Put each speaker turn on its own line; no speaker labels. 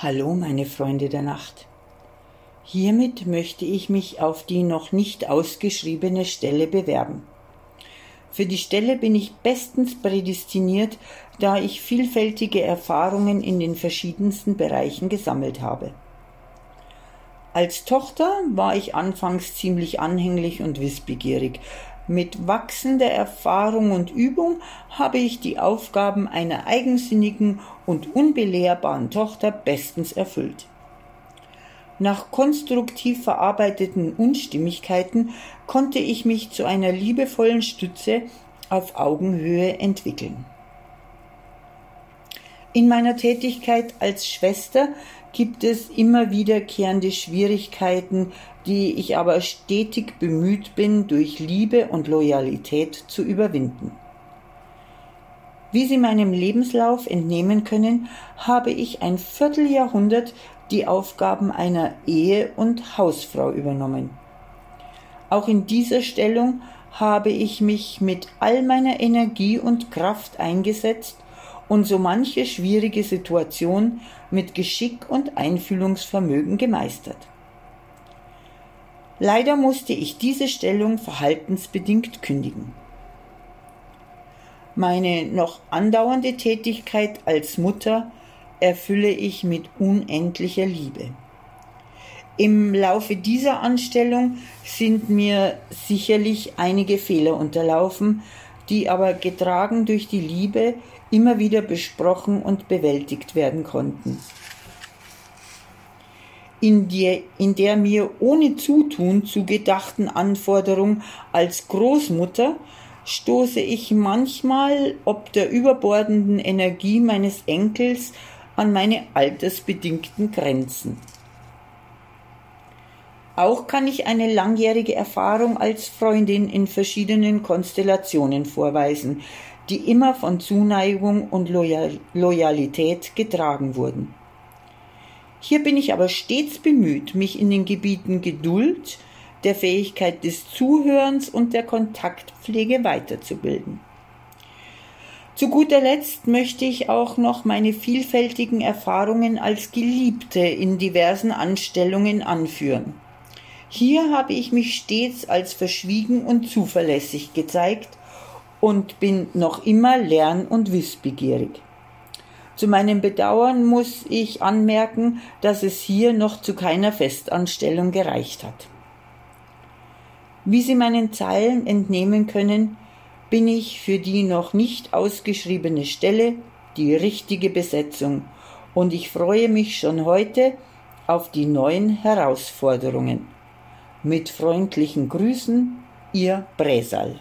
Hallo, meine Freunde der Nacht. Hiermit möchte ich mich auf die noch nicht ausgeschriebene Stelle bewerben. Für die Stelle bin ich bestens prädestiniert, da ich vielfältige Erfahrungen in den verschiedensten Bereichen gesammelt habe. Als Tochter war ich anfangs ziemlich anhänglich und wissbegierig, mit wachsender Erfahrung und Übung habe ich die Aufgaben einer eigensinnigen und unbelehrbaren Tochter bestens erfüllt. Nach konstruktiv verarbeiteten Unstimmigkeiten konnte ich mich zu einer liebevollen Stütze auf Augenhöhe entwickeln. In meiner Tätigkeit als Schwester gibt es immer wiederkehrende Schwierigkeiten, die ich aber stetig bemüht bin, durch Liebe und Loyalität zu überwinden. Wie Sie meinem Lebenslauf entnehmen können, habe ich ein Vierteljahrhundert die Aufgaben einer Ehe- und Hausfrau übernommen. Auch in dieser Stellung habe ich mich mit all meiner Energie und Kraft eingesetzt und so manche schwierige Situation mit Geschick und Einfühlungsvermögen gemeistert. Leider musste ich diese Stellung verhaltensbedingt kündigen. Meine noch andauernde Tätigkeit als Mutter erfülle ich mit unendlicher Liebe. Im Laufe dieser Anstellung sind mir sicherlich einige Fehler unterlaufen, die aber getragen durch die Liebe immer wieder besprochen und bewältigt werden konnten. In der, in der mir ohne Zutun zugedachten Anforderung als Großmutter stoße ich manchmal ob der überbordenden Energie meines Enkels an meine altersbedingten Grenzen. Auch kann ich eine langjährige Erfahrung als Freundin in verschiedenen Konstellationen vorweisen, die immer von Zuneigung und Loyal Loyalität getragen wurden. Hier bin ich aber stets bemüht, mich in den Gebieten Geduld, der Fähigkeit des Zuhörens und der Kontaktpflege weiterzubilden. Zu guter Letzt möchte ich auch noch meine vielfältigen Erfahrungen als Geliebte in diversen Anstellungen anführen. Hier habe ich mich stets als verschwiegen und zuverlässig gezeigt und bin noch immer lern- und wissbegierig. Zu meinem Bedauern muss ich anmerken, dass es hier noch zu keiner Festanstellung gereicht hat. Wie Sie meinen Zeilen entnehmen können, bin ich für die noch nicht ausgeschriebene Stelle die richtige Besetzung und ich freue mich schon heute auf die neuen Herausforderungen. Mit freundlichen Grüßen, Ihr Bresal.